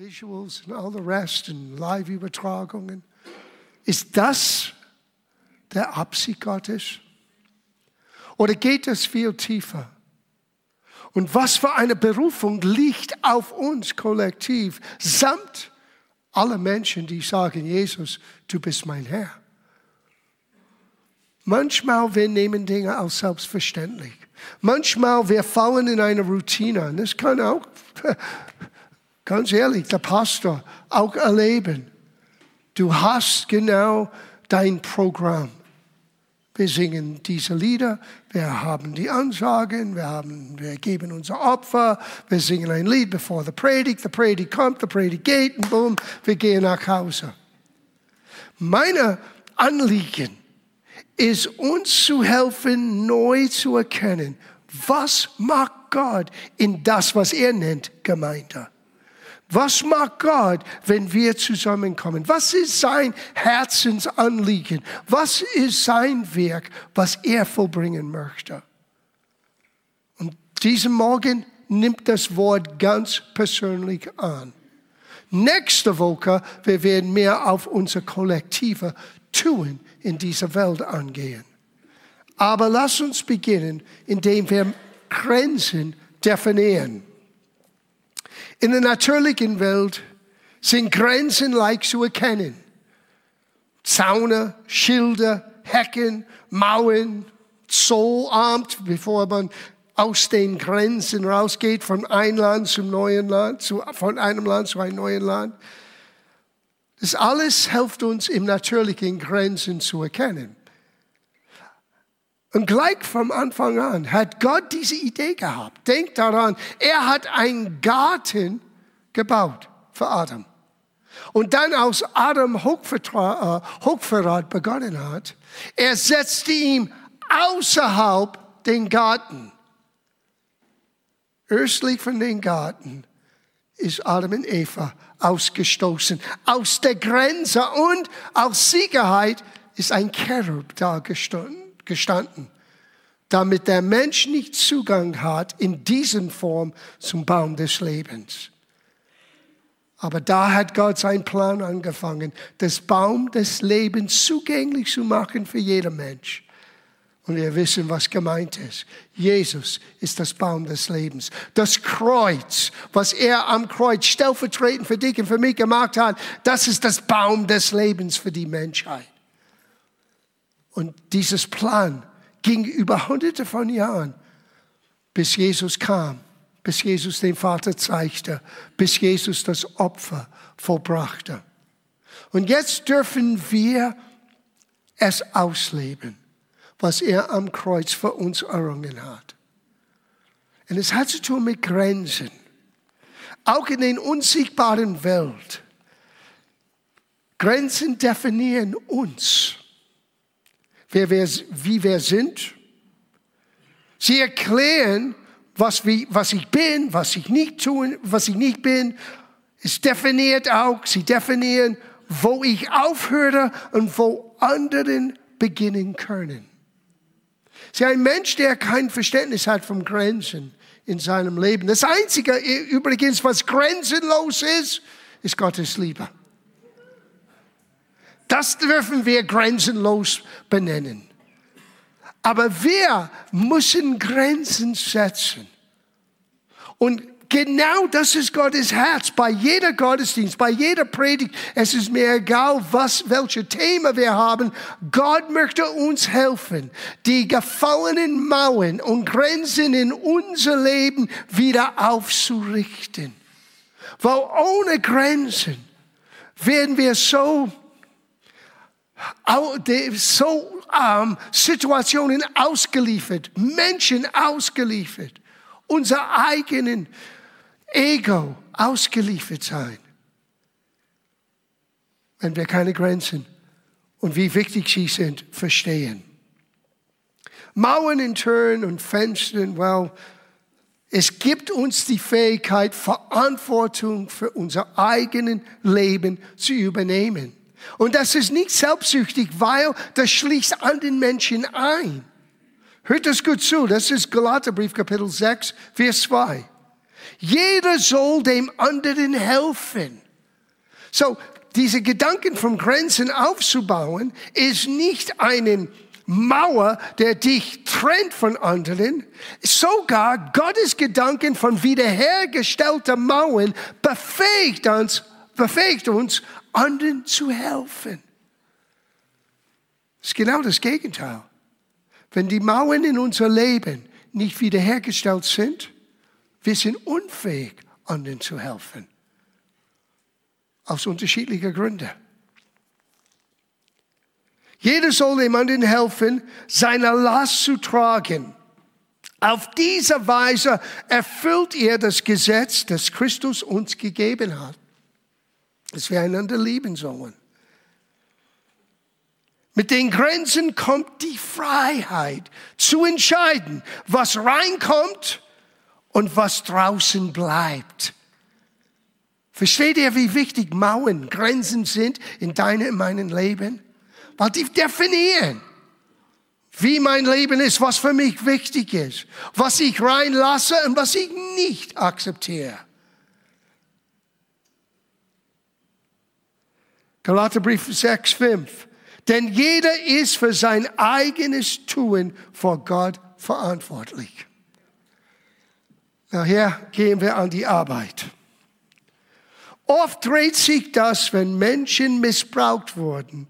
Visuals und all the rest und Live-Übertragungen. Ist das der Absicht Gottes? Oder geht es viel tiefer? Und was für eine Berufung liegt auf uns kollektiv, samt aller Menschen, die sagen, Jesus, du bist mein Herr. Manchmal wir nehmen Dinge als selbstverständlich. Manchmal wir fallen in eine Routine. Das kann auch, ganz ehrlich, der Pastor auch erleben. Du hast genau dein Programm. Wir singen diese Lieder, wir haben die Ansagen, wir, haben, wir geben unser Opfer, wir singen ein Lied bevor der Predigt, der Predigt kommt, der Predigt geht und boom, wir gehen nach Hause. Meine Anliegen ist uns zu helfen, neu zu erkennen, was macht Gott in das, was er nennt Gemeinde. Was macht Gott, wenn wir zusammenkommen? Was ist sein Herzensanliegen? Was ist sein Werk, was er vollbringen möchte? Und diesen Morgen nimmt das Wort ganz persönlich an. Nächste Woche wir werden mehr auf unser kollektive Tun in dieser Welt angehen. Aber lass uns beginnen, indem wir Grenzen definieren. In der natürlichen Welt sind Grenzen leicht zu erkennen. Zaune, Schilder, Hecken, Mauern, Zollamt, bevor man aus den Grenzen rausgeht, von einem Land zum neuen Land, zu, von einem Land zu einem neuen Land. Das alles hilft uns im natürlichen Grenzen zu erkennen. Und gleich vom Anfang an hat Gott diese Idee gehabt. Denkt daran, er hat einen Garten gebaut für Adam. Und dann, als Adam Hochverrat, äh, Hochverrat begonnen hat, er setzte ihn außerhalb den Garten. Östlich von den Garten ist Adam und Eva ausgestoßen. Aus der Grenze und aus Sicherheit ist ein Cherub da gestanden damit der Mensch nicht Zugang hat in diesen Form zum Baum des Lebens. Aber da hat Gott seinen Plan angefangen, das Baum des Lebens zugänglich zu machen für jeden Mensch. Und wir wissen, was gemeint ist. Jesus ist das Baum des Lebens. Das Kreuz, was er am Kreuz stellvertretend für dich und für mich gemacht hat, das ist das Baum des Lebens für die Menschheit. Und dieses Plan ging über hunderte von Jahren, bis Jesus kam, bis Jesus den Vater zeigte, bis Jesus das Opfer vollbrachte. Und jetzt dürfen wir es ausleben, was er am Kreuz für uns errungen hat. Und es hat zu tun mit Grenzen. Auch in den unsichtbaren Welt. Grenzen definieren uns wer wir, wie wir sind. Sie erklären, was, wie, was ich bin, was ich nicht tun, was ich nicht bin. Es definiert auch, sie definieren, wo ich aufhöre und wo anderen beginnen können. Sie ein Mensch, der kein Verständnis hat von Grenzen in seinem Leben. Das Einzige übrigens, was grenzenlos ist, ist Gottes Liebe. Das dürfen wir grenzenlos benennen. Aber wir müssen Grenzen setzen. Und genau das ist Gottes Herz. Bei jeder Gottesdienst, bei jeder Predigt, es ist mir egal, was, welche Thema wir haben. Gott möchte uns helfen, die gefallenen Mauern und Grenzen in unser Leben wieder aufzurichten. Weil ohne Grenzen werden wir so so ähm, Situationen ausgeliefert, Menschen ausgeliefert, unser eigenen Ego ausgeliefert sein. Wenn wir keine Grenzen und wie wichtig sie sind, verstehen. Mauern in Türen und Fenstern, well, es gibt uns die Fähigkeit, Verantwortung für unser eigenes Leben zu übernehmen. Und das ist nicht selbstsüchtig, weil das schließt an den Menschen ein. Hört das gut zu, das ist Galaterbrief Kapitel 6, Vers 2. Jeder soll dem anderen helfen. So, diese Gedanken vom Grenzen aufzubauen, ist nicht eine Mauer, der dich trennt von anderen. Sogar Gottes Gedanken von wiederhergestellter Mauern befähigt uns, befähigt uns, anderen zu helfen. Das ist genau das Gegenteil. Wenn die Mauern in unser Leben nicht wiederhergestellt sind, wir sind unfähig, anderen zu helfen. Aus unterschiedlichen Gründen. Jeder soll jemandem helfen, seine Last zu tragen. Auf diese Weise erfüllt ihr das Gesetz, das Christus uns gegeben hat, dass wir einander lieben sollen. Mit den Grenzen kommt die Freiheit zu entscheiden, was reinkommt und was draußen bleibt. Versteht ihr, wie wichtig Mauern, Grenzen sind in deinem und meinem Leben? Weil die definieren, wie mein Leben ist, was für mich wichtig ist, was ich reinlasse und was ich nicht akzeptiere. Galaterbrief 6, 5. Denn jeder ist für sein eigenes Tun vor Gott verantwortlich. Nachher gehen wir an die Arbeit. Oft dreht sich das, wenn Menschen missbraucht wurden.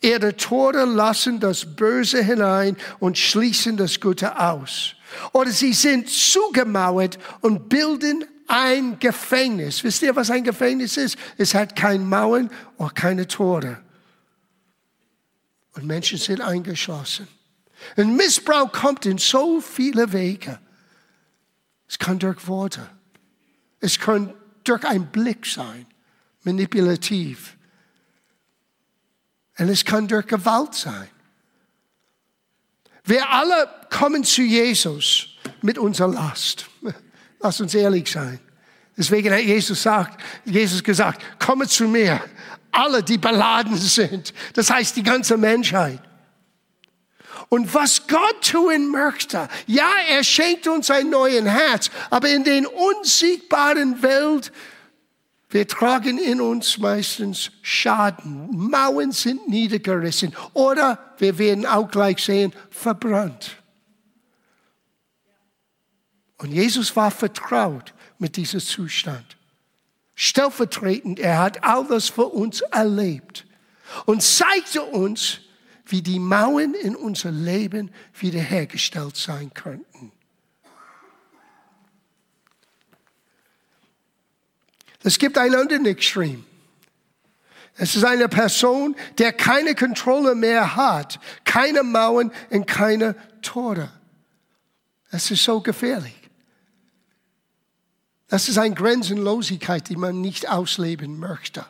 Ihre Tore lassen das Böse hinein und schließen das Gute aus. Oder sie sind zugemauert und bilden ein Gefängnis. Wisst ihr, was ein Gefängnis ist? Es hat keine Mauern und keine Tore. Und Menschen sind eingeschlossen. Und Missbrauch kommt in so viele Wege. Es kann durch Worte. Es kann durch einen Blick sein, manipulativ. Und es kann durch Gewalt sein. Wir alle kommen zu Jesus mit unserer Last. Lass uns ehrlich sein. Deswegen hat Jesus, gesagt, Jesus gesagt, komme zu mir, alle, die beladen sind. Das heißt die ganze Menschheit. Und was Gott tun möchte, ja, er schenkt uns ein neues Herz, aber in den unsichtbaren Welt, wir tragen in uns meistens Schaden. Mauern sind niedergerissen oder wir werden auch gleich sehen, verbrannt. Und Jesus war vertraut mit diesem Zustand. Stellvertretend, er hat alles für uns erlebt und zeigte uns, wie die Mauern in unser Leben wiederhergestellt sein könnten. Es gibt ein anderes Extrem. Es ist eine Person, der keine Kontrolle mehr hat, keine Mauern und keine Tore. Es ist so gefährlich. Das ist eine Grenzenlosigkeit, die man nicht ausleben möchte.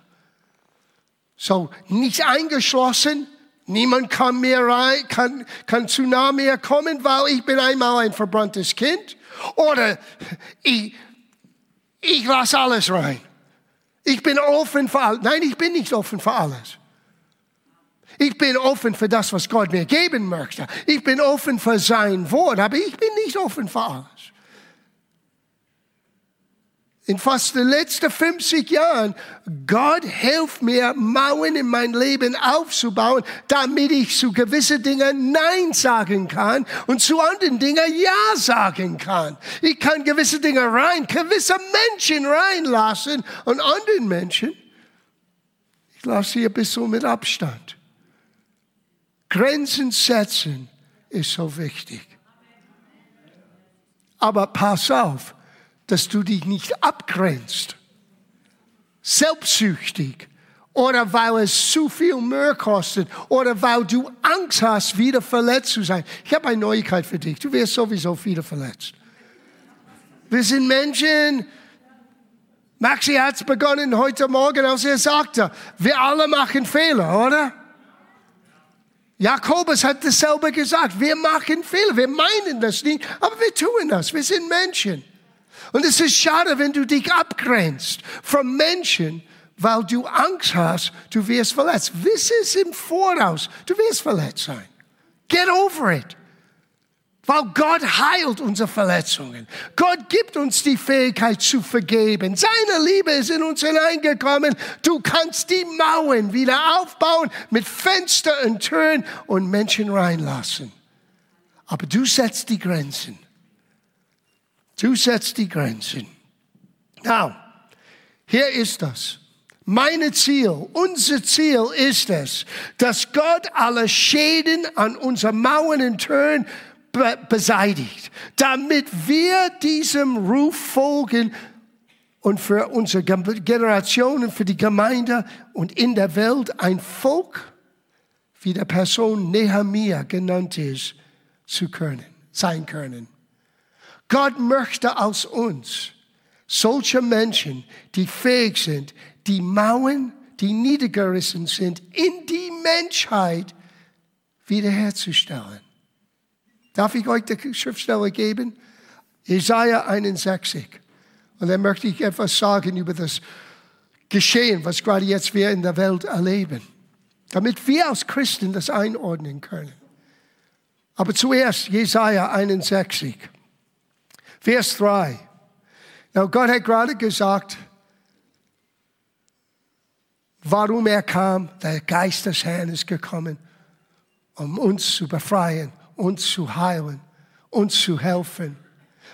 So, nicht eingeschlossen, niemand kann mehr rein, kann, kann zu nah mehr kommen, weil ich bin einmal ein verbranntes Kind. Oder ich, ich lasse alles rein. Ich bin offen für alles. Nein, ich bin nicht offen für alles. Ich bin offen für das, was Gott mir geben möchte. Ich bin offen für sein Wort, aber ich bin nicht offen für alles in fast den letzten 50 Jahren, Gott hilft mir, Mauern in mein Leben aufzubauen, damit ich zu gewissen Dingen Nein sagen kann und zu anderen Dingen Ja sagen kann. Ich kann gewisse Dinge rein, gewisse Menschen reinlassen und anderen Menschen, ich lasse sie ein bisschen mit Abstand. Grenzen setzen ist so wichtig. Aber pass auf, dass du dich nicht abgrenzt. Selbstsüchtig. Oder weil es zu viel Mühe kostet. Oder weil du Angst hast, wieder verletzt zu sein. Ich habe eine Neuigkeit für dich. Du wirst sowieso wieder verletzt. Wir sind Menschen. Maxi hat es begonnen heute Morgen, als er sagte, wir alle machen Fehler, oder? Jakobus hat dasselbe gesagt. Wir machen Fehler. Wir meinen das nicht, aber wir tun das. Wir sind Menschen. Und es ist schade, wenn du dich abgrenzt von Menschen, weil du Angst hast, du wirst verletzt. Wiss es im Voraus, du wirst verletzt sein. Get over it. Weil Gott heilt unsere Verletzungen. Gott gibt uns die Fähigkeit zu vergeben. Seine Liebe ist in uns hineingekommen. Du kannst die Mauern wieder aufbauen mit Fenster und Türen und Menschen reinlassen. Aber du setzt die Grenzen. Du setzt die Grenzen. Now, hier ist das. Meine Ziel, unser Ziel ist es, dass Gott alle Schäden an unseren Mauern und Türen be beseitigt, damit wir diesem Ruf folgen und für unsere Generationen, für die Gemeinde und in der Welt ein Volk, wie der Person Nehemiah genannt ist, zu können, sein können. Gott möchte aus uns solche Menschen, die fähig sind, die Mauern, die niedergerissen sind, in die Menschheit wiederherzustellen. Darf ich euch die Schriftstelle geben? Jesaja 61. Und dann möchte ich etwas sagen über das Geschehen, was gerade jetzt wir in der Welt erleben. Damit wir als Christen das einordnen können. Aber zuerst Jesaja 61, Vers 3. Now, Gott hat gerade gesagt, warum er kam. Der Geist des Herrn ist gekommen, um uns zu befreien, uns zu heilen, uns zu helfen.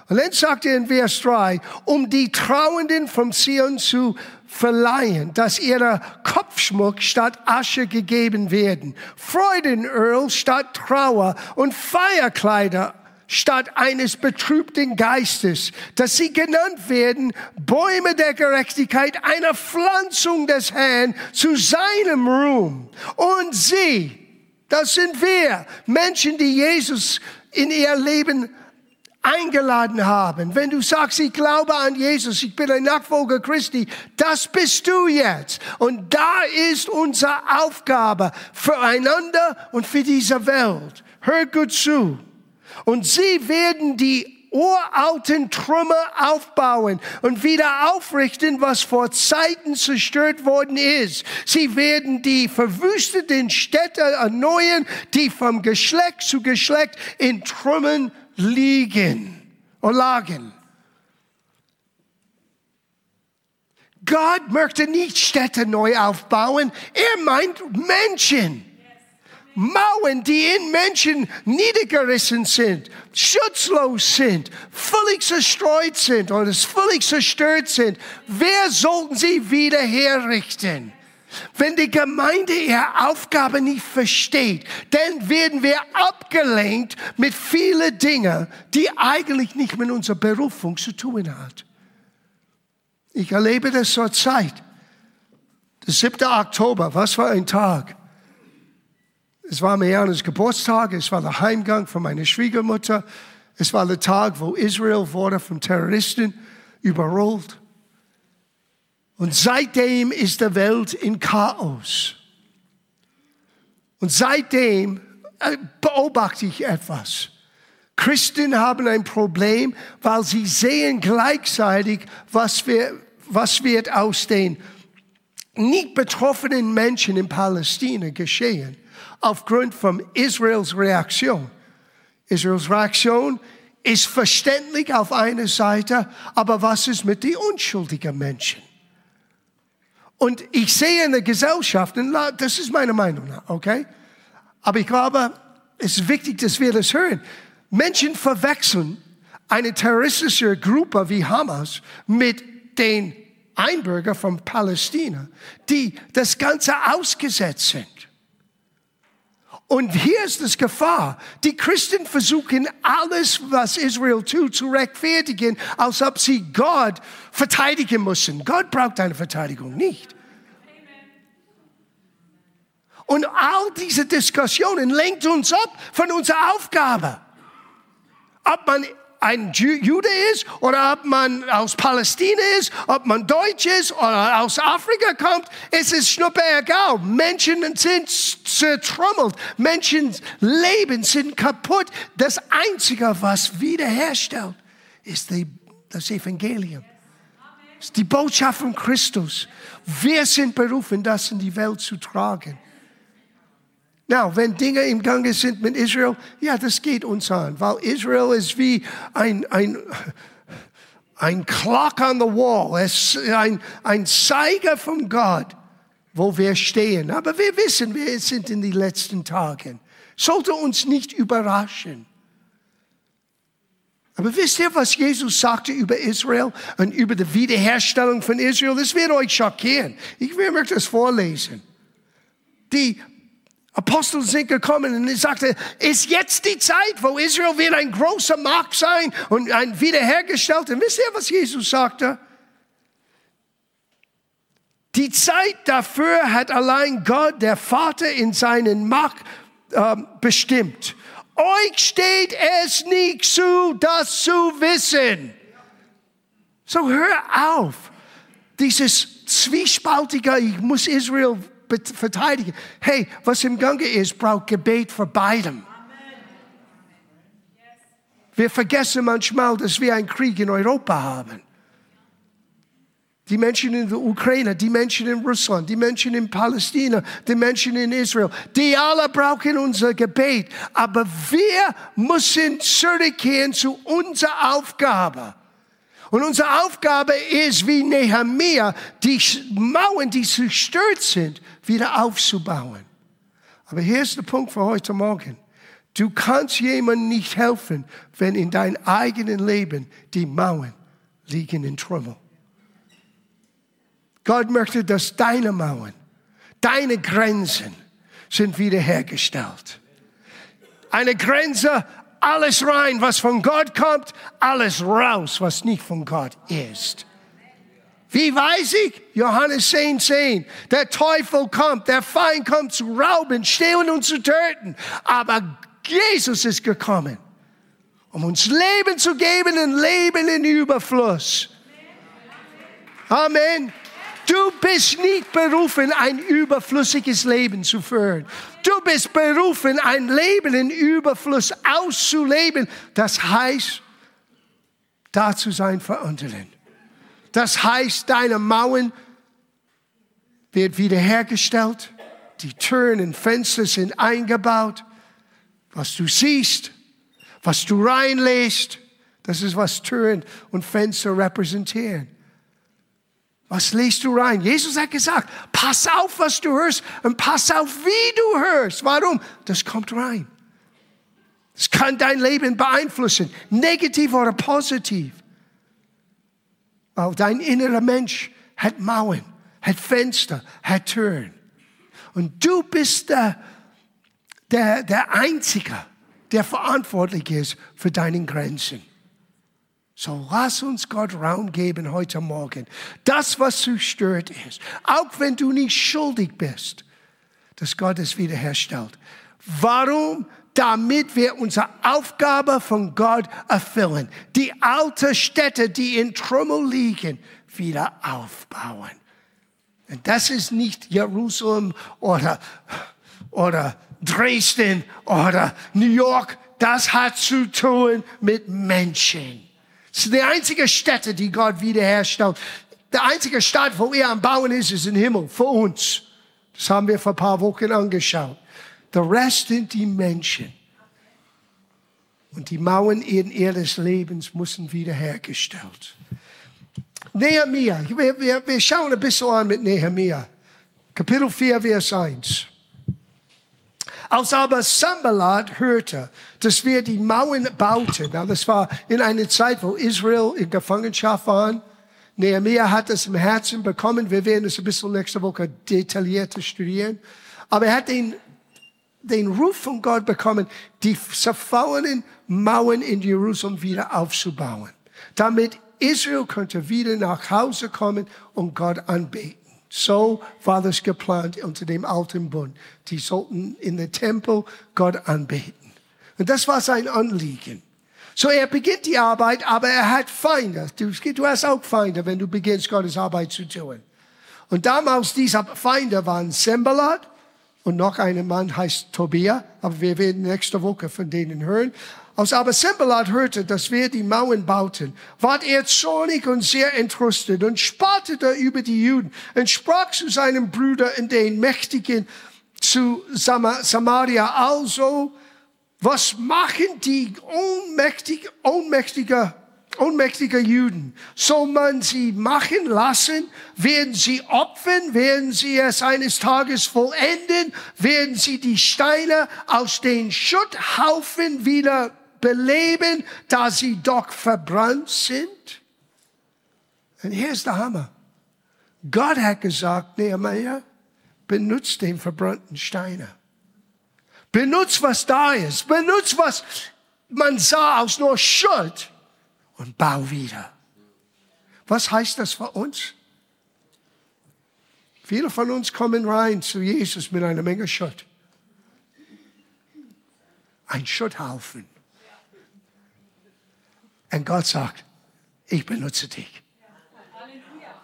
Und dann sagt er in Vers 3, um die Trauenden vom Zion zu verleihen, dass ihrer Kopfschmuck statt Asche gegeben werden, Freudenöl statt Trauer und Feierkleider statt eines betrübten Geistes, dass sie genannt werden Bäume der Gerechtigkeit, einer Pflanzung des Herrn zu seinem Ruhm. Und sie, das sind wir, Menschen, die Jesus in ihr Leben eingeladen haben. Wenn du sagst, ich glaube an Jesus, ich bin ein Nachfolger Christi, das bist du jetzt. Und da ist unsere Aufgabe füreinander und für diese Welt. Hör gut zu. Und sie werden die uralten Trümmer aufbauen und wieder aufrichten, was vor Zeiten zerstört worden ist. Sie werden die verwüsteten Städte erneuern, die vom Geschlecht zu Geschlecht in Trümmern liegen und lagen. Gott möchte nicht Städte neu aufbauen, er meint Menschen. Mauern, die in Menschen niedergerissen sind, schutzlos sind, völlig zerstreut sind oder völlig zerstört sind. Wer sollten sie wieder herrichten? Wenn die Gemeinde ihre Aufgabe nicht versteht, dann werden wir abgelenkt mit vielen Dingen, die eigentlich nicht mit unserer Berufung zu tun hat. Ich erlebe das zur Zeit. Der 7. Oktober, was für ein Tag. Es war Marianas Geburtstag, es war der Heimgang von meiner Schwiegermutter, es war der Tag, wo Israel wurde von Terroristen überrollt. Und seitdem ist der Welt in Chaos. Und seitdem äh, beobachte ich etwas. Christen haben ein Problem, weil sie sehen gleichzeitig, was, wir, was wird aus den nicht betroffenen Menschen in Palästina geschehen aufgrund von Israels Reaktion. Israels Reaktion ist verständlich auf einer Seite, aber was ist mit den unschuldigen Menschen? Und ich sehe in der Gesellschaft, das ist meine Meinung, okay? Aber ich glaube, es ist wichtig, dass wir das hören. Menschen verwechseln eine terroristische Gruppe wie Hamas mit den Einbürger von Palästina, die das Ganze ausgesetzt sind. Und hier ist das Gefahr. Die Christen versuchen alles, was Israel tut, zu rechtfertigen, als ob sie Gott verteidigen müssen. Gott braucht eine Verteidigung nicht. Und all diese Diskussionen lenkt uns ab von unserer Aufgabe. Ob man ein Jude ist oder ob man aus Palästina ist, ob man Deutsch ist oder aus Afrika kommt, es ist schnuppe egal. Menschen sind zertrümmelt, Menschen's Leben sind kaputt. Das Einzige, was wiederherstellt, ist die, das Evangelium. Ist die Botschaft von Christus. Wir sind berufen, das in die Welt zu tragen. Na, wenn Dinge im Gange sind mit Israel, ja, das geht uns an, weil Israel ist wie ein, ein, ein Clock on the wall, es ein, ein Zeiger von Gott, wo wir stehen. Aber wir wissen, wir sind in den letzten Tagen. Sollte uns nicht überraschen. Aber wisst ihr, was Jesus sagte über Israel und über die Wiederherstellung von Israel? Das wird euch schockieren. Ich euch das vorlesen. Die Apostel sind gekommen und er sagte, ist jetzt die Zeit, wo Israel wird ein großer Markt sein und ein wiederhergestellter. Wisst ihr, was Jesus sagte? Die Zeit dafür hat allein Gott, der Vater, in seinen Macht äh, bestimmt. Euch steht es nicht zu, das zu wissen. So hör auf. Dieses zwiespaltige, ich muss Israel verteidigen. Hey, was im Gange ist, braucht Gebet für beidem. Wir vergessen manchmal, dass wir einen Krieg in Europa haben. Die Menschen in der Ukraine, die Menschen in Russland, die Menschen in Palästina, die Menschen in Israel, die alle brauchen unser Gebet. Aber wir müssen zurückkehren zu unserer Aufgabe. Und unsere Aufgabe ist, wie Nehemiah, die Mauern, die zerstört sind, wieder aufzubauen. Aber hier ist der Punkt für heute Morgen. Du kannst jemandem nicht helfen, wenn in deinem eigenen Leben die Mauern liegen in Trümmel. Gott möchte, dass deine Mauern, deine Grenzen sind wiederhergestellt. Eine Grenze, alles rein, was von Gott kommt, alles raus, was nicht von Gott ist. Wie weiß ich? Johannes 10, 10. Der Teufel kommt, der Feind kommt zu rauben, stehlen und zu töten. Aber Jesus ist gekommen, um uns Leben zu geben, ein Leben in Überfluss. Amen. Du bist nicht berufen, ein überflüssiges Leben zu führen. Du bist berufen, ein Leben in Überfluss auszuleben. Das heißt, da zu sein für anderen. Das heißt, deine Mauern wird wiederhergestellt. Die Türen und Fenster sind eingebaut. Was du siehst, was du reinlässt, das ist, was Türen und Fenster repräsentieren. Was lässt du rein? Jesus hat gesagt, pass auf, was du hörst und pass auf, wie du hörst. Warum? Das kommt rein. Es kann dein Leben beeinflussen, negativ oder positiv. Weil dein innerer Mensch hat Mauern, hat Fenster, hat Türen. Und du bist der, der, der Einzige, der verantwortlich ist für deine Grenzen. So lass uns Gott Raum geben heute Morgen. Das, was zerstört ist, auch wenn du nicht schuldig bist, dass Gott es wiederherstellt. Warum? Damit wir unsere Aufgabe von Gott erfüllen. Die alten Städte, die in Trümmel liegen, wieder aufbauen. Und das ist nicht Jerusalem oder, oder Dresden oder New York. Das hat zu tun mit Menschen. Das ist die einzige Städte, die Gott wiederherstellt. Der einzige Stadt, wo er am Bauen ist, ist im Himmel, für uns. Das haben wir vor ein paar Wochen angeschaut. Der Rest sind die Menschen. Und die Mauern ihres Lebens müssen wiederhergestellt. Nehemiah, wir, wir, wir schauen ein bisschen an mit Nehemiah. Kapitel 4, Vers 1. Als aber Sambalat hörte, dass wir die Mauern bauten, das war in einer Zeit, wo Israel in Gefangenschaft war, Nehemiah hat es im Herzen bekommen, wir werden es ein bisschen nächste Woche detaillierter studieren, aber er hat den den Ruf von Gott bekommen, die zerfallenen Mauern in Jerusalem wieder aufzubauen, damit Israel könnte wieder nach Hause kommen und Gott anbeten. So war das geplant unter dem alten Bund. Die sollten in den Tempel Gott anbeten. Und das war sein Anliegen. So er beginnt die Arbeit, aber er hat Feinde. Du, du hast auch Feinde, wenn du beginnst, Gottes Arbeit zu tun. Und damals diese Feinde waren Sembalat, und noch ein Mann heißt Tobia, aber wir werden nächste Woche von denen hören. Als aber Sembalat hörte, dass wir die Mauern bauten, ward er zornig und sehr entrüstet und spottete über die Juden und sprach zu seinem Bruder in den mächtigen zu Samaria. Also, was machen die ohnmächtig, ohnmächtige, ohnmächtige Juden? Soll man sie machen lassen? Werden sie opfern? Werden sie es eines Tages vollenden? Werden sie die Steine aus den Schutthaufen wieder beleben, da sie doch verbrannt sind? Und hier ist der Hammer. Gott hat gesagt, Nehemiah, benutzt den verbrannten Steine. Benutzt, was da ist. Benutzt, was man sah aus nur Schuld und bau wieder. Was heißt das für uns? Viele von uns kommen rein zu Jesus mit einer Menge Schutt. Ein Schutthaufen. Und Gott sagt, ich benutze dich.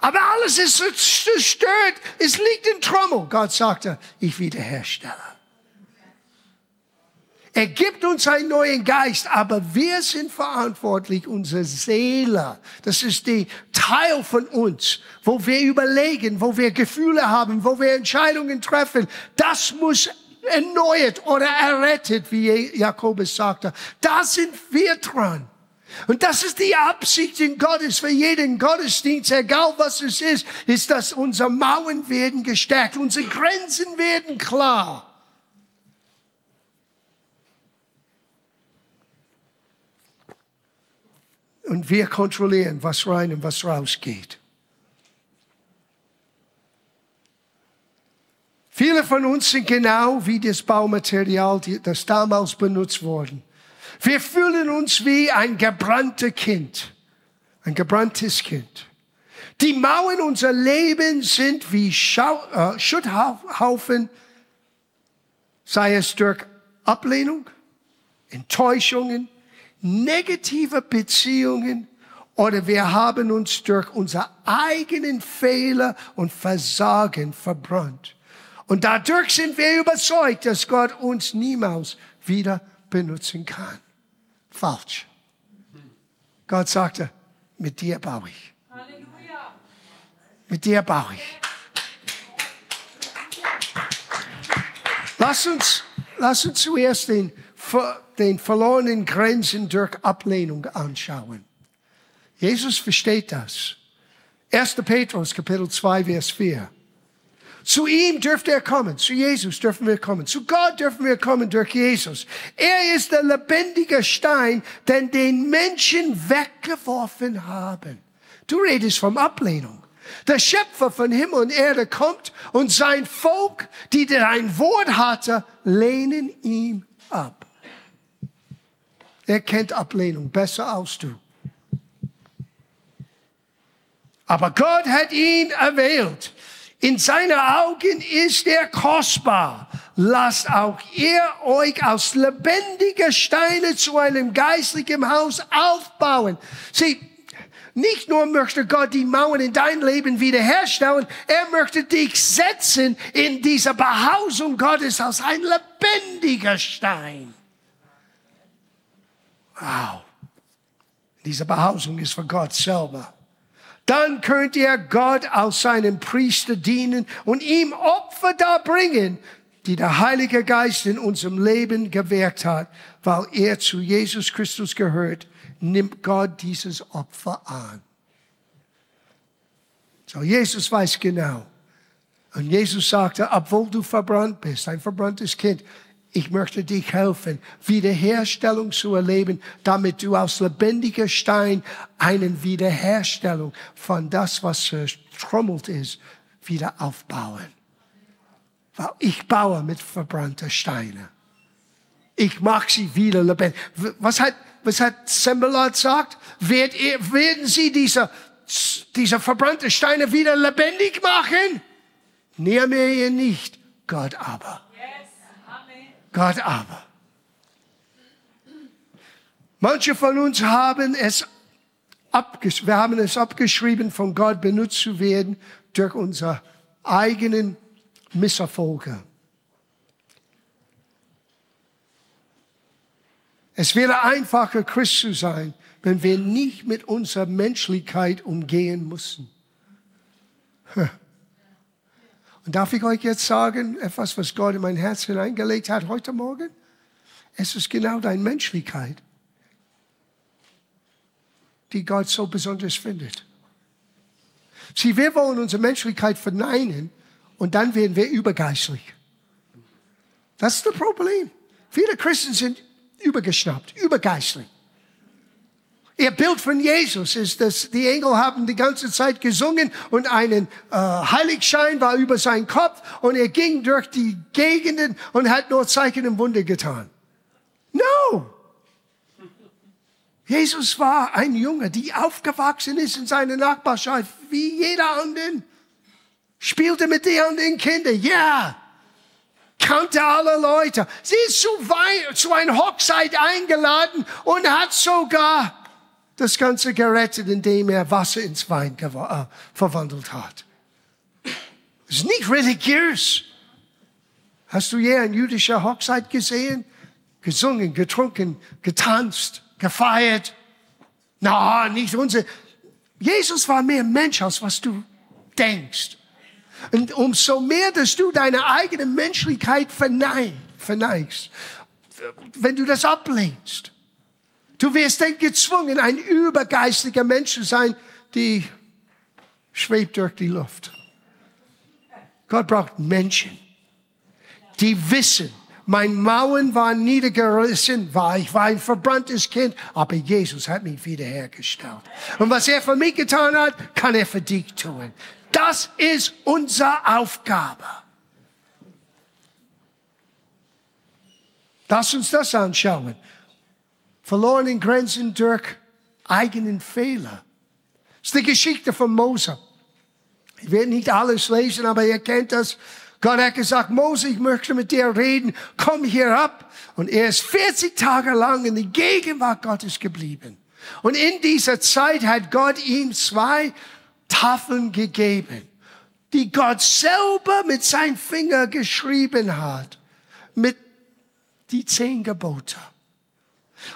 Aber alles ist zerstört. Es liegt in Trommel. Gott sagte, ich wiederherstelle. Er gibt uns einen neuen Geist, aber wir sind verantwortlich, unsere Seele. Das ist der Teil von uns, wo wir überlegen, wo wir Gefühle haben, wo wir Entscheidungen treffen. Das muss erneuert oder errettet, wie Jakobus sagte. Da sind wir dran. Und das ist die Absicht in Gottes für jeden Gottesdienst, egal was es ist, ist, dass unsere Mauern werden gestärkt, unsere Grenzen werden klar. Und wir kontrollieren, was rein und was rausgeht. Viele von uns sind genau wie das Baumaterial, das damals benutzt wurde. Wir fühlen uns wie ein gebranntes Kind, ein gebranntes Kind. Die Mauern unser Leben sind wie Schau äh, Schutthaufen, sei es durch Ablehnung, Enttäuschungen, negative Beziehungen oder wir haben uns durch unsere eigenen Fehler und Versagen verbrannt. Und dadurch sind wir überzeugt, dass Gott uns niemals wieder benutzen kann falsch. Gott sagte, mit dir baue ich. Halleluja. Mit dir baue ich. Lass uns, lass uns zuerst den, den verlorenen Grenzen durch Ablehnung anschauen. Jesus versteht das. 1. Petrus, Kapitel 2, Vers 4. Zu ihm dürft ihr kommen. Zu Jesus dürfen wir kommen. Zu Gott dürfen wir kommen durch Jesus. Er ist der lebendige Stein, den den Menschen weggeworfen haben. Du redest vom Ablehnung. Der Schöpfer von Himmel und Erde kommt und sein Volk, die ein Wort hatte, lehnen ihm ab. Er kennt Ablehnung besser als du. Aber Gott hat ihn erwählt. In seinen Augen ist er kostbar. Lasst auch ihr euch aus lebendigen Steinen zu einem geistlichen Haus aufbauen. Sieh, nicht nur möchte Gott die Mauern in dein Leben wiederherstellen, er möchte dich setzen in dieser Behausung Gottes als ein lebendiger Stein. Wow. Diese Behausung ist für Gott selber. Dann könnt ihr Gott als seinen Priester dienen und ihm Opfer darbringen, die der Heilige Geist in unserem Leben gewirkt hat, weil er zu Jesus Christus gehört, nimmt Gott dieses Opfer an. So, Jesus weiß genau. Und Jesus sagte, obwohl du verbrannt bist, ein verbranntes Kind, ich möchte dich helfen, Wiederherstellung zu erleben, damit du aus lebendiger Stein einen Wiederherstellung von das, was zertrümmelt ist, wieder aufbauen. Weil ich baue mit verbrannter Steine. Ich mache sie wieder lebendig. Was hat, was hat Sembelat gesagt? Werd, werden sie diese, diese verbrannte Steine wieder lebendig machen? Nehme ihr nicht, Gott aber. Gott aber. Manche von uns haben es abgeschrieben, wir haben es abgeschrieben, von Gott benutzt zu werden durch unsere eigenen Misserfolge. Es wäre einfacher, Christ zu sein, wenn wir nicht mit unserer Menschlichkeit umgehen müssen. Und darf ich euch jetzt sagen, etwas, was Gott in mein Herz hineingelegt hat heute Morgen? Es ist genau deine Menschlichkeit, die Gott so besonders findet. Sieh, wir wollen unsere Menschlichkeit verneinen und dann werden wir übergeistlich. Das ist das Problem. Viele Christen sind übergeschnappt, übergeistlich. Ihr Bild von Jesus ist, dass die Engel haben die ganze Zeit gesungen und einen äh, Heiligschein war über seinen Kopf und er ging durch die Gegenden und hat nur Zeichen und Wunder getan. No! Jesus war ein Junge, die aufgewachsen ist in seiner Nachbarschaft, wie jeder andere. Spielte mit den anderen Kindern, ja. Yeah. Kannte alle Leute. Sie ist zu, zu einer Hochzeit eingeladen und hat sogar das Ganze gerettet, indem er Wasser ins Wein äh, verwandelt hat. Das ist nicht religiös. Hast du je eine jüdische Hochzeit gesehen? Gesungen, getrunken, getanzt, gefeiert. Na, nicht unsere. Jesus war mehr Mensch, als was du denkst. Und umso mehr, dass du deine eigene Menschlichkeit verneigst, wenn du das ablehnst, Du wirst dann gezwungen, ein übergeistiger Mensch zu sein, die schwebt durch die Luft. Gott braucht Menschen, die wissen, mein Mauern war niedergerissen, war ich war ein verbranntes Kind, aber Jesus hat mich wiederhergestellt. Und was er für mich getan hat, kann er für dich tun. Das ist unsere Aufgabe. Lass uns das anschauen verloren in Grenzen durch eigenen Fehler. Das ist die Geschichte von Mose. Ich werde nicht alles lesen, aber ihr kennt das. Gott hat gesagt, Mose, ich möchte mit dir reden, komm hier ab. Und er ist 40 Tage lang in der Gegenwart Gottes geblieben. Und in dieser Zeit hat Gott ihm zwei Tafeln gegeben, die Gott selber mit seinem Finger geschrieben hat, mit die zehn Gebote.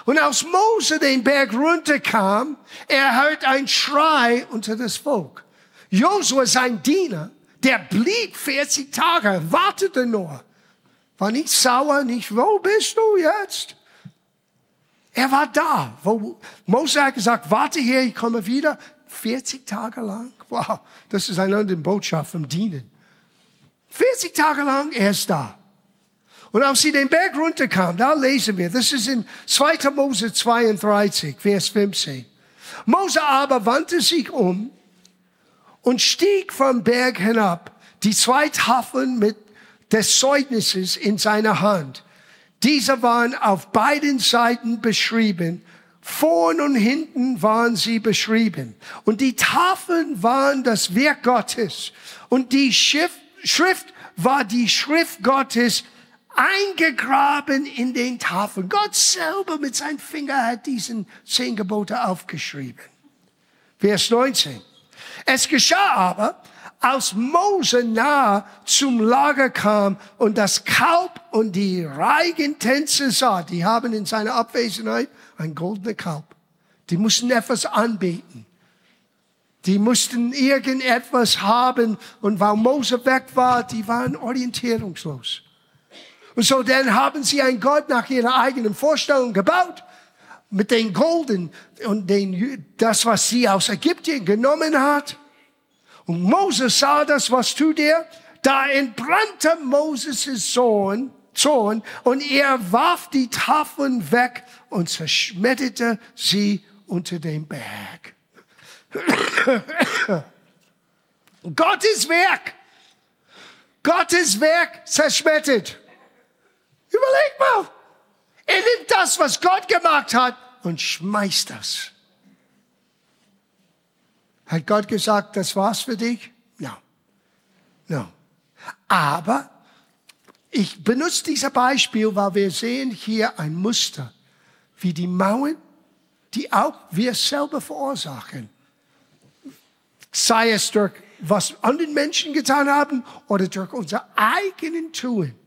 Und als Mose den Berg runterkam, er hört ein Schrei unter das Volk. Josua, sein Diener, der blieb 40 Tage, wartete nur. War nicht sauer, nicht, wo bist du jetzt? Er war da. Wo Mose hat gesagt, warte hier, ich komme wieder. 40 Tage lang. Wow, das ist eine andere Botschaft vom Dienen. 40 Tage lang, er ist da. Und als sie den Berg runterkam, da lesen wir, das ist in 2. Mose 32, Vers 15. Mose aber wandte sich um und stieg vom Berg hinab, die zwei Tafeln mit des Zeugnisses in seiner Hand. Diese waren auf beiden Seiten beschrieben. Vorn und hinten waren sie beschrieben. Und die Tafeln waren das Werk Gottes. Und die Schrift, Schrift war die Schrift Gottes eingegraben in den Tafeln. Gott selber mit seinem Finger hat diesen zehn Gebote aufgeschrieben. Vers 19. Es geschah aber, als Mose nahe zum Lager kam und das Kalb und die Reigentänze sah, die haben in seiner Abwesenheit ein goldener Kalb. Die mussten etwas anbeten. Die mussten irgendetwas haben und weil Mose weg war, die waren orientierungslos. Und so dann haben sie einen Gott nach ihrer eigenen Vorstellung gebaut. Mit den Golden und den, das, was sie aus Ägypten genommen hat. Und Moses sah das, was tut er? Da entbrannte Moses' Sohn, Sohn und er warf die Tafeln weg und zerschmetterte sie unter dem Berg. Gottes Werk, Gottes Werk zerschmettert. Überleg mal. Er nimmt das, was Gott gemacht hat und schmeißt das. Hat Gott gesagt, das war's für dich? No. No. Aber ich benutze dieses Beispiel, weil wir sehen hier ein Muster, wie die Mauern, die auch wir selber verursachen. Sei es durch was anderen Menschen getan haben oder durch unser eigenen Tun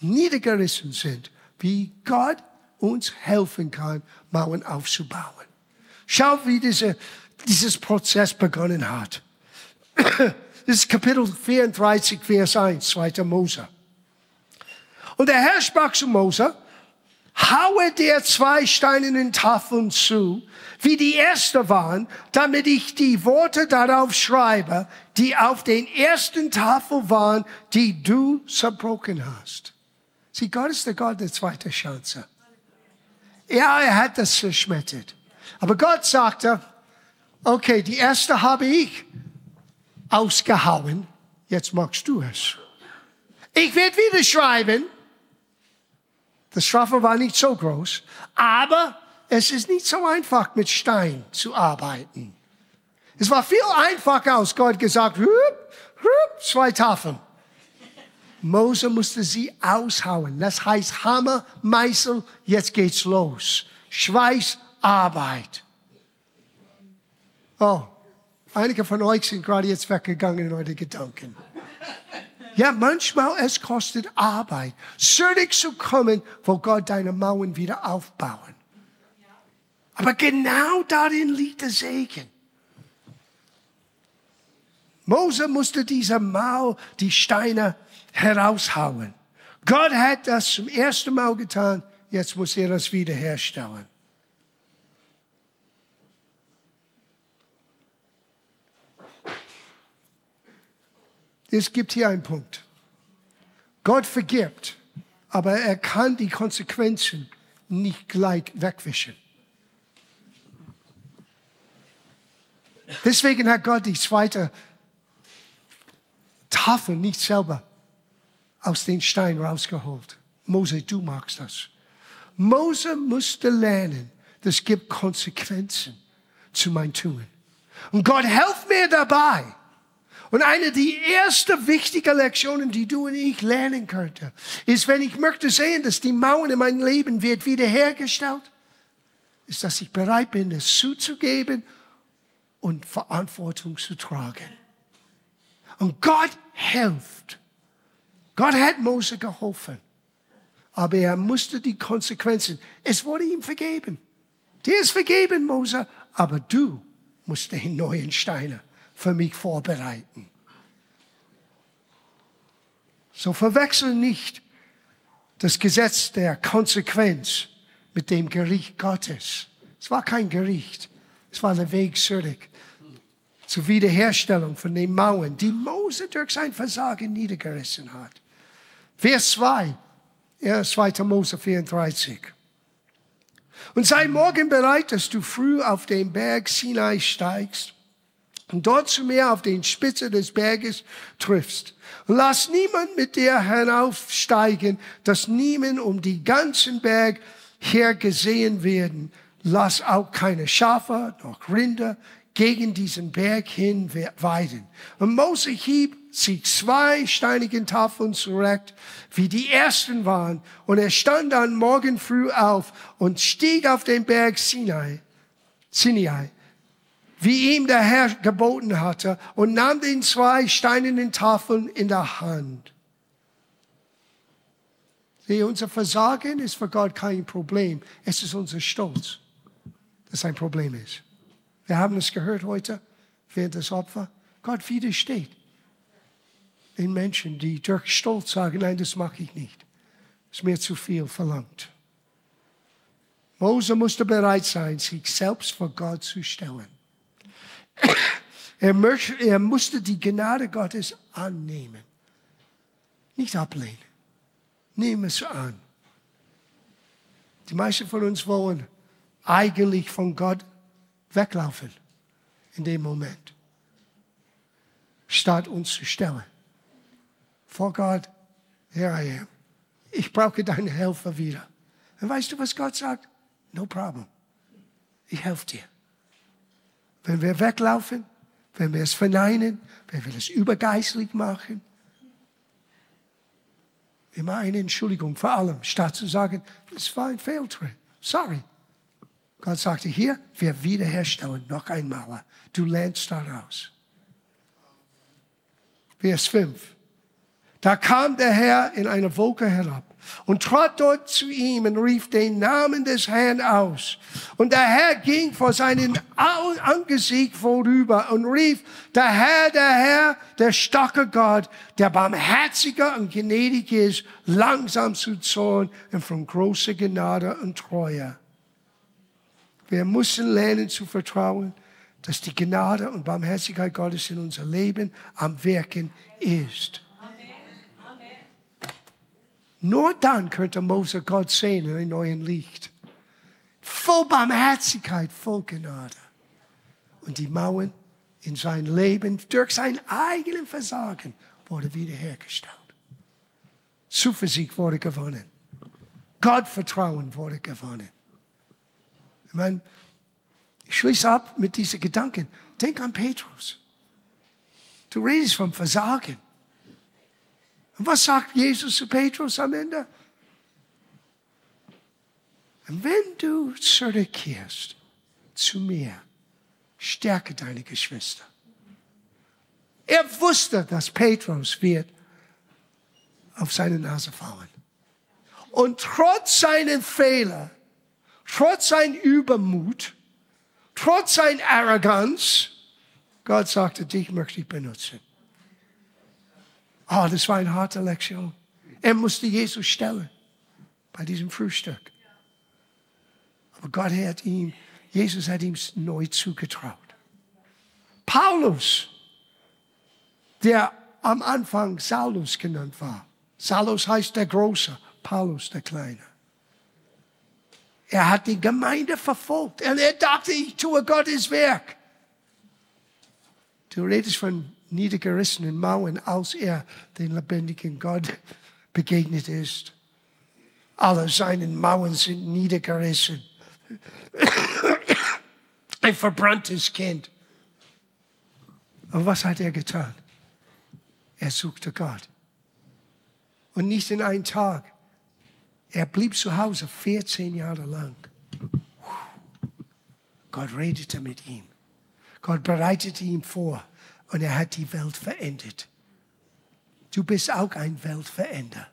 niedergerissen sind, wie Gott uns helfen kann, Mauern aufzubauen. Schau, wie diese, dieses Prozess begonnen hat. Das ist Kapitel 34, Vers 1, 2. Mose. Und der Herr sprach zu Mose, haue dir zwei steinernen Tafeln zu, wie die erste waren, damit ich die Worte darauf schreibe, die auf den ersten Tafel waren, die du zerbrochen hast. Sieh, Gott ist der Gott der zweiten Chance. Ja, er hat das zerschmettert. Aber Gott sagte, okay, die erste habe ich ausgehauen, jetzt magst du es. Ich werde wieder schreiben. Das Strafe war nicht so groß, aber es ist nicht so einfach, mit Stein zu arbeiten. Es war viel einfacher, als Gott gesagt, hup, hup, zwei Tafeln. Mose musste sie aushauen. Das heißt Hammer, Meißel, jetzt geht's los. Schweiß, Arbeit. Oh, einige von euch sind gerade jetzt weggegangen in eure Gedanken. Ja, manchmal es kostet Arbeit, zurückzukommen, wo Gott deine Mauern wieder aufbauen. Aber genau darin liegt der Segen. Mose musste diese Mauer, die Steine heraushauen. Gott hat das zum ersten Mal getan, jetzt muss er das wiederherstellen. Es gibt hier einen Punkt. Gott vergibt, aber er kann die Konsequenzen nicht gleich wegwischen. Deswegen hat Gott die zweite Tafel nicht selber aus den Stein rausgeholt. Mose, du magst das. Mose musste lernen, das gibt Konsequenzen zu mein Tun. Und Gott hilft mir dabei. Und eine der ersten wichtigen Lektionen, die du und ich lernen könnten, ist, wenn ich möchte sehen, dass die Mauern in meinem Leben wird wiederhergestellt, ist, dass ich bereit bin, es zuzugeben und Verantwortung zu tragen. Und Gott hilft. Gott hat Mose geholfen. Aber er musste die Konsequenzen. Es wurde ihm vergeben. Dir ist vergeben, Mose. Aber du musst den neuen Steine für mich vorbereiten. So verwechsel nicht das Gesetz der Konsequenz mit dem Gericht Gottes. Es war kein Gericht. Es war der Weg zurück zur Wiederherstellung von den Mauern, die Mose durch sein Versagen niedergerissen hat. Vers 2, ja, 2. Mose 34. Und sei morgen bereit, dass du früh auf den Berg Sinai steigst und dort zu mir auf den Spitze des Berges triffst. Und lass niemand mit dir hinaufsteigen, dass niemand um die ganzen Berg her gesehen werden. Lass auch keine Schafe noch Rinder gegen diesen Berg hin weiden. Und Mose hieb sich zwei steinigen Tafeln zurecht, wie die ersten waren. Und er stand dann morgen früh auf und stieg auf den Berg Sinai, Sinai, wie ihm der Herr geboten hatte, und nahm den zwei steinernen Tafeln in der Hand. Sieh, unser Versagen ist für Gott kein Problem. Es ist unser Stolz, das ein Problem ist. Wir haben es gehört heute während des Opfer. Gott widersteht den Menschen, die durch Stolz sagen, nein, das mache ich nicht. Das ist mir zu viel verlangt. Mose musste bereit sein, sich selbst vor Gott zu stellen. Er musste die Gnade Gottes annehmen. Nicht ablehnen. Nehmen es an. Die meisten von uns wollen eigentlich von Gott weglaufen in dem Moment, statt uns zu stellen. Vor Gott, here I am. Ich brauche deine Hilfe wieder. Und weißt du, was Gott sagt? No problem. Ich helfe dir. Wenn wir weglaufen, wenn wir es verneinen, wenn wir es übergeistlich machen, immer eine Entschuldigung vor allem, statt zu sagen, das war ein Fehltritt. Sorry. Gott sagte, hier, wir wiederherstellen noch einmal. Du lernst daraus. Vers 5. Da kam der Herr in eine Wolke herab und trat dort zu ihm und rief den Namen des Herrn aus. Und der Herr ging vor seinem Angesicht vorüber und rief, der Herr, der Herr, der starke Gott, der barmherziger und gnädig ist, langsam zu Zorn und von großer Gnade und Treue. Wir müssen lernen zu vertrauen, dass die Gnade und Barmherzigkeit Gottes in unser Leben am Wirken ist. Nur dann könnte Mose Gott sehen in einem neuen Licht. Voll Barmherzigkeit, voll Gnade. Und die Mauern in sein Leben durch sein eigenes Versagen wurde wiederhergestellt. Zuversicht wurde gewonnen. Gottvertrauen wurde gewonnen. Ich meine, ich schließe ab mit diesen Gedanken. Denk an Petrus. Du redest vom Versagen. Und was sagt Jesus zu Petrus am Ende? Wenn du zurückkehrst zu mir, stärke deine Geschwister. Er wusste, dass Petrus wird auf seine Nase fallen. Und trotz seinen Fehler, trotz seinem Übermut, trotz seiner Arroganz, Gott sagte, dich möchte ich benutzen. Oh, das war eine harte Lektion. Er musste Jesus stellen bei diesem Frühstück. Aber Gott hat ihm, Jesus hat ihm neu zugetraut. Paulus, der am Anfang Saulus genannt war. Saulus heißt der Große, Paulus der Kleine. Er hat die Gemeinde verfolgt und er dachte, ich tue Gottes Werk. Du redest von niedergerissenen Mauern, als er den lebendigen Gott begegnet ist. Alle seine Mauern sind niedergerissen. Ein verbranntes Kind. Aber was hat er getan? Er suchte Gott. Und nicht in einem Tag. Er blieb zu Hause 14 Jahre lang. Gott redete mit ihm. Gott bereitete ihn vor und er hat die Welt verändert. Du bist auch ein Weltveränder.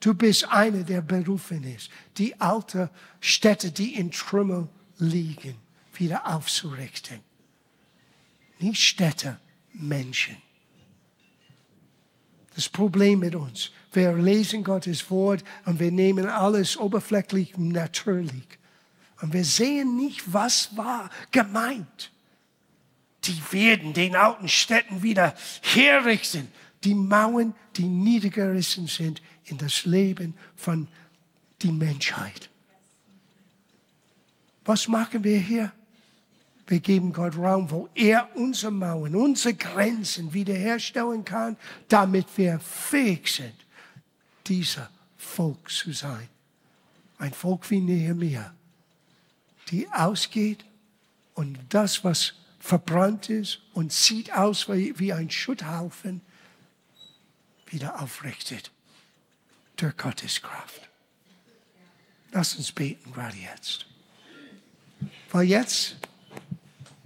Du bist einer, der berufen ist, die alten Städte, die in Trümmer liegen, wieder aufzurichten. Nicht Städte, Menschen. Das Problem mit uns, wir lesen Gottes Wort und wir nehmen alles oberflächlich natürlich. Und wir sehen nicht, was war gemeint die werden den alten Städten wieder herrichten. Die Mauern, die niedergerissen sind in das Leben von der Menschheit. Was machen wir hier? Wir geben Gott Raum, wo er unsere Mauern, unsere Grenzen wiederherstellen kann, damit wir fähig sind, dieser Volk zu sein. Ein Volk wie Nehemiah, die ausgeht und das, was verbrannt ist und sieht aus wie, ein Schutthaufen, wieder aufrichtet durch Gottes Kraft. Lass uns beten gerade jetzt. Weil jetzt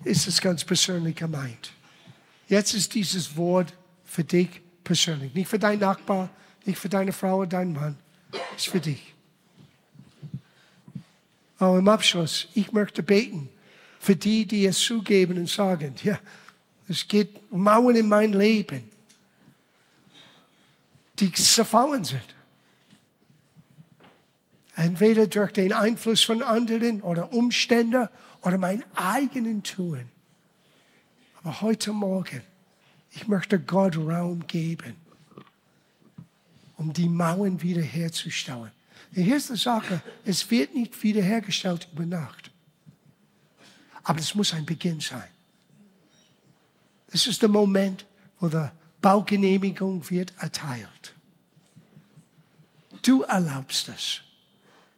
ist es ganz persönlich gemeint. Jetzt ist dieses Wort für dich persönlich. Nicht für deinen Nachbar, nicht für deine Frau oder deinen Mann. Es ist für dich. Aber im Abschluss, ich möchte beten für die, die es zugeben und sagen, ja, es geht Mauern in mein Leben, die zerfallen sind. Entweder durch den Einfluss von anderen oder Umstände oder mein eigenen Tun. Aber heute Morgen, ich möchte Gott Raum geben, um die Mauern wiederherzustellen. Hier ist die Sache, es wird nicht wiederhergestellt über Nacht. Aber es muss ein Beginn sein. Das ist der Moment, wo die Baugenehmigung wird erteilt. Du erlaubst es.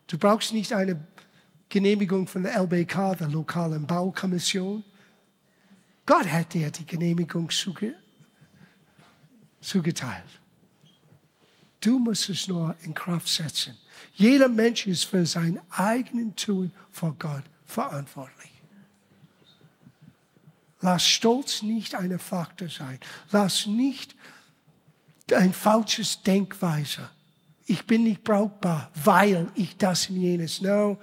Du brauchst nicht eine Genehmigung von der LBK, der lokalen Baukommission. Gott hat dir die Genehmigung zuge zugeteilt. Du musst es nur in Kraft setzen. Jeder Mensch ist für sein eigenes Tun vor Gott verantwortlich. Lass Stolz nicht eine Faktor sein. Lass nicht ein falsches Denkweise ich bin nicht brauchbar, weil ich das und jenes. No,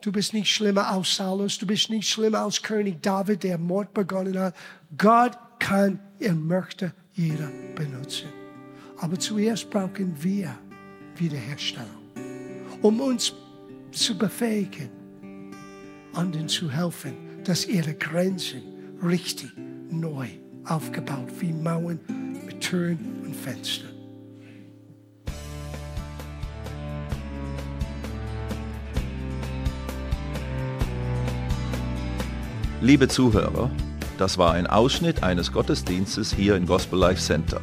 du bist nicht schlimmer als Saulus, du bist nicht schlimmer als König David, der Mord begonnen hat. Gott kann, er möchte jeder benutzen. Aber zuerst brauchen wir Wiederherstellung, um uns zu befähigen, anderen zu helfen, dass ihre Grenzen richtig neu aufgebaut, wie Mauern mit Türen und Fenstern. Liebe Zuhörer, das war ein Ausschnitt eines Gottesdienstes hier im Gospel Life Center.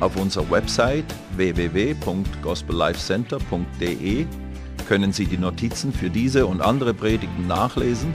Auf unserer Website www.gospellifecenter.de können Sie die Notizen für diese und andere Predigten nachlesen